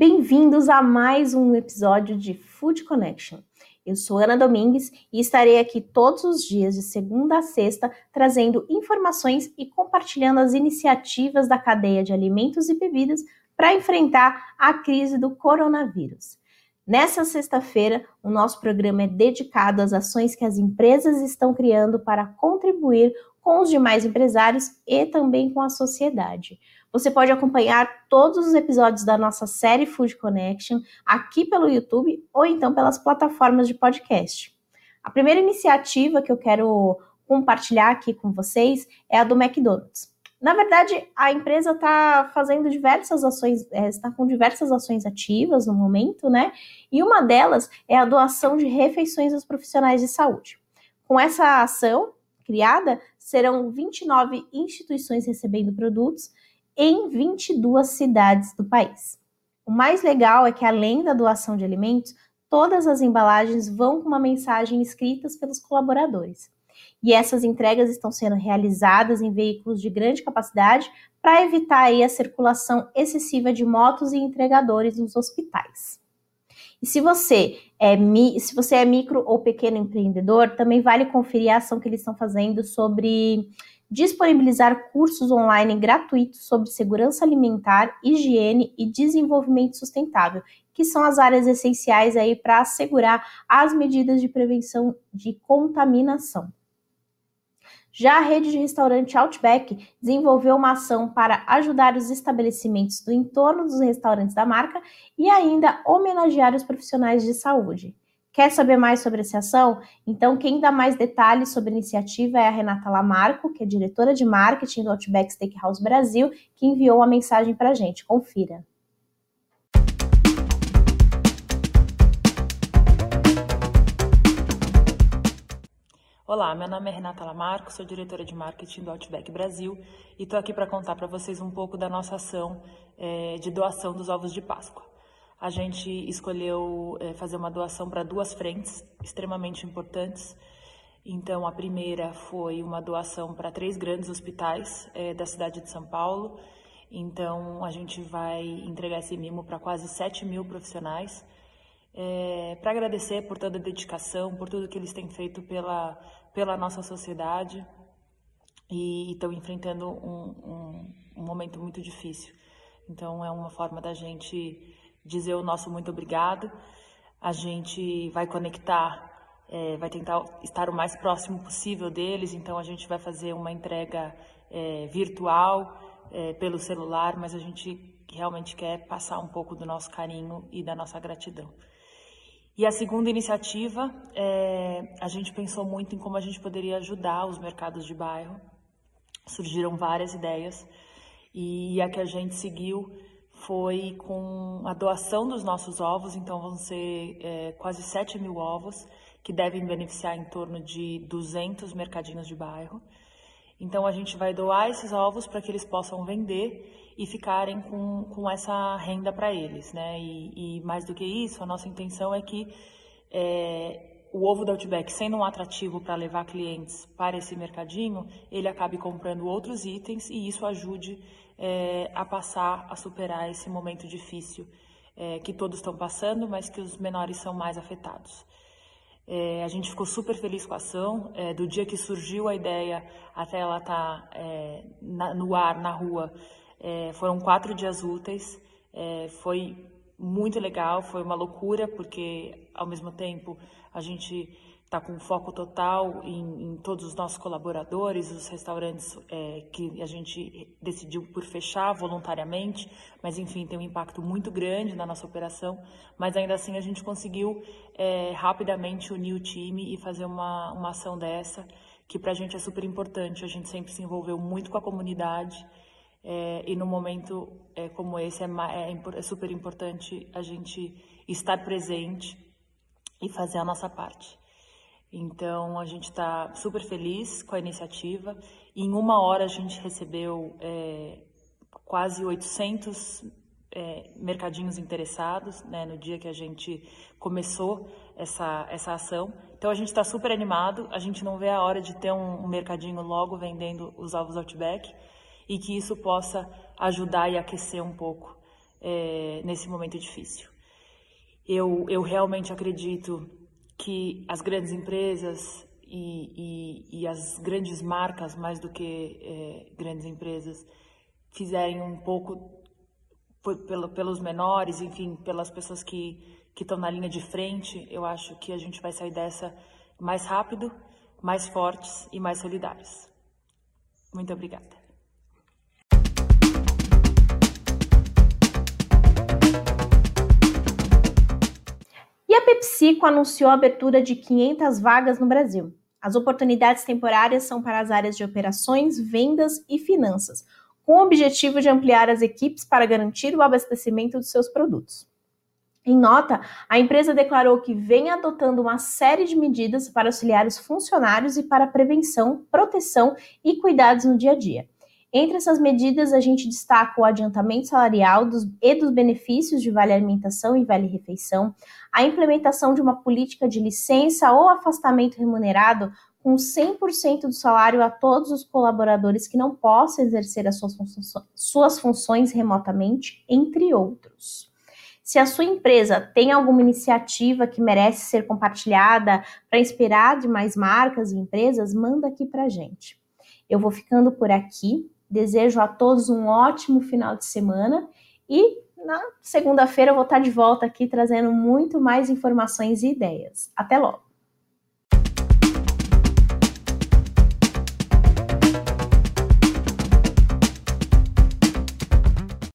Bem-vindos a mais um episódio de Food Connection. Eu sou Ana Domingues e estarei aqui todos os dias, de segunda a sexta, trazendo informações e compartilhando as iniciativas da cadeia de alimentos e bebidas para enfrentar a crise do coronavírus. Nessa sexta-feira, o nosso programa é dedicado às ações que as empresas estão criando para contribuir com os demais empresários e também com a sociedade. Você pode acompanhar todos os episódios da nossa série Food Connection aqui pelo YouTube ou então pelas plataformas de podcast. A primeira iniciativa que eu quero compartilhar aqui com vocês é a do McDonald's. Na verdade, a empresa está fazendo diversas ações, é, está com diversas ações ativas no momento, né? E uma delas é a doação de refeições aos profissionais de saúde. Com essa ação criada, serão 29 instituições recebendo produtos em 22 cidades do país. O mais legal é que, além da doação de alimentos, todas as embalagens vão com uma mensagem escritas pelos colaboradores e essas entregas estão sendo realizadas em veículos de grande capacidade para evitar aí a circulação excessiva de motos e entregadores nos hospitais. E se você é se você é micro ou pequeno empreendedor, também vale conferir a ação que eles estão fazendo sobre disponibilizar cursos online gratuitos sobre segurança alimentar, higiene e desenvolvimento sustentável, que são as áreas essenciais aí para assegurar as medidas de prevenção de contaminação. Já a rede de restaurante Outback desenvolveu uma ação para ajudar os estabelecimentos do entorno dos restaurantes da marca e ainda homenagear os profissionais de saúde. Quer saber mais sobre essa ação? Então, quem dá mais detalhes sobre a iniciativa é a Renata Lamarco, que é diretora de marketing do Outback Steakhouse Brasil, que enviou a mensagem para a gente. Confira. Olá, meu nome é Renata Lamarco, sou diretora de marketing do Outback Brasil e estou aqui para contar para vocês um pouco da nossa ação é, de doação dos ovos de Páscoa. A gente escolheu é, fazer uma doação para duas frentes extremamente importantes. Então, a primeira foi uma doação para três grandes hospitais é, da cidade de São Paulo. Então, a gente vai entregar esse mimo para quase 7 mil profissionais. É, para agradecer por toda a dedicação, por tudo que eles têm feito pela pela nossa sociedade e estão enfrentando um, um, um, momento muito difícil. Então, é uma forma da gente dizer o nosso muito obrigado. A gente vai conectar, é, vai tentar estar o mais próximo possível deles. Então, a gente vai fazer uma entrega é, virtual é, pelo celular, mas a gente realmente quer passar um pouco do nosso carinho e da nossa gratidão. E a segunda iniciativa, é, a gente pensou muito em como a gente poderia ajudar os mercados de bairro. Surgiram várias ideias e a que a gente seguiu foi com a doação dos nossos ovos, então vão ser é, quase 7 mil ovos, que devem beneficiar em torno de 200 mercadinhos de bairro. Então a gente vai doar esses ovos para que eles possam vender e ficarem com, com essa renda para eles, né? E, e, mais do que isso, a nossa intenção é que é, o ovo da Outback, sendo um atrativo para levar clientes para esse mercadinho, ele acabe comprando outros itens e isso ajude é, a passar, a superar esse momento difícil é, que todos estão passando, mas que os menores são mais afetados. É, a gente ficou super feliz com a ação. Do dia que surgiu a ideia até ela estar tá, no ar, na rua, foram quatro dias úteis, foi muito legal, foi uma loucura, porque ao mesmo tempo a gente está com foco total em, em, todos os nossos colaboradores, os restaurantes é, que a gente decidiu por fechar voluntariamente, mas enfim, tem um impacto muito grande na nossa operação, mas ainda assim a gente conseguiu é, rapidamente unir o time e fazer uma, uma ação dessa, que para a gente é super importante, a gente sempre se envolveu muito com a comunidade, é, e no momento é, como esse é, é, é, super importante a gente estar presente e fazer a nossa parte. Então a gente está super feliz com a iniciativa. Em uma hora a gente recebeu é, quase 800 é, mercadinhos interessados né, no dia que a gente começou essa, essa ação. Então a gente está super animado. A gente não vê a hora de ter um, um mercadinho logo vendendo os ovos Outback e que isso possa ajudar e aquecer um pouco é, nesse momento difícil. Eu, eu realmente acredito que as grandes empresas e, e, e as grandes marcas, mais do que é, grandes empresas, fizerem um pouco pelo, pelos menores, enfim, pelas pessoas que que estão na linha de frente, eu acho que a gente vai sair dessa mais rápido, mais fortes e mais solidários. Muito obrigada. PepsiCo anunciou a abertura de 500 vagas no Brasil. As oportunidades temporárias são para as áreas de operações, vendas e finanças, com o objetivo de ampliar as equipes para garantir o abastecimento dos seus produtos. Em nota, a empresa declarou que vem adotando uma série de medidas para auxiliar os funcionários e para prevenção, proteção e cuidados no dia a dia. Entre essas medidas, a gente destaca o adiantamento salarial dos, e dos benefícios de vale alimentação e vale refeição, a implementação de uma política de licença ou afastamento remunerado com 100% do salário a todos os colaboradores que não possam exercer as suas funções, suas funções remotamente, entre outros. Se a sua empresa tem alguma iniciativa que merece ser compartilhada para inspirar demais marcas e empresas, manda aqui para gente. Eu vou ficando por aqui. Desejo a todos um ótimo final de semana e na segunda-feira eu vou estar de volta aqui trazendo muito mais informações e ideias. Até logo!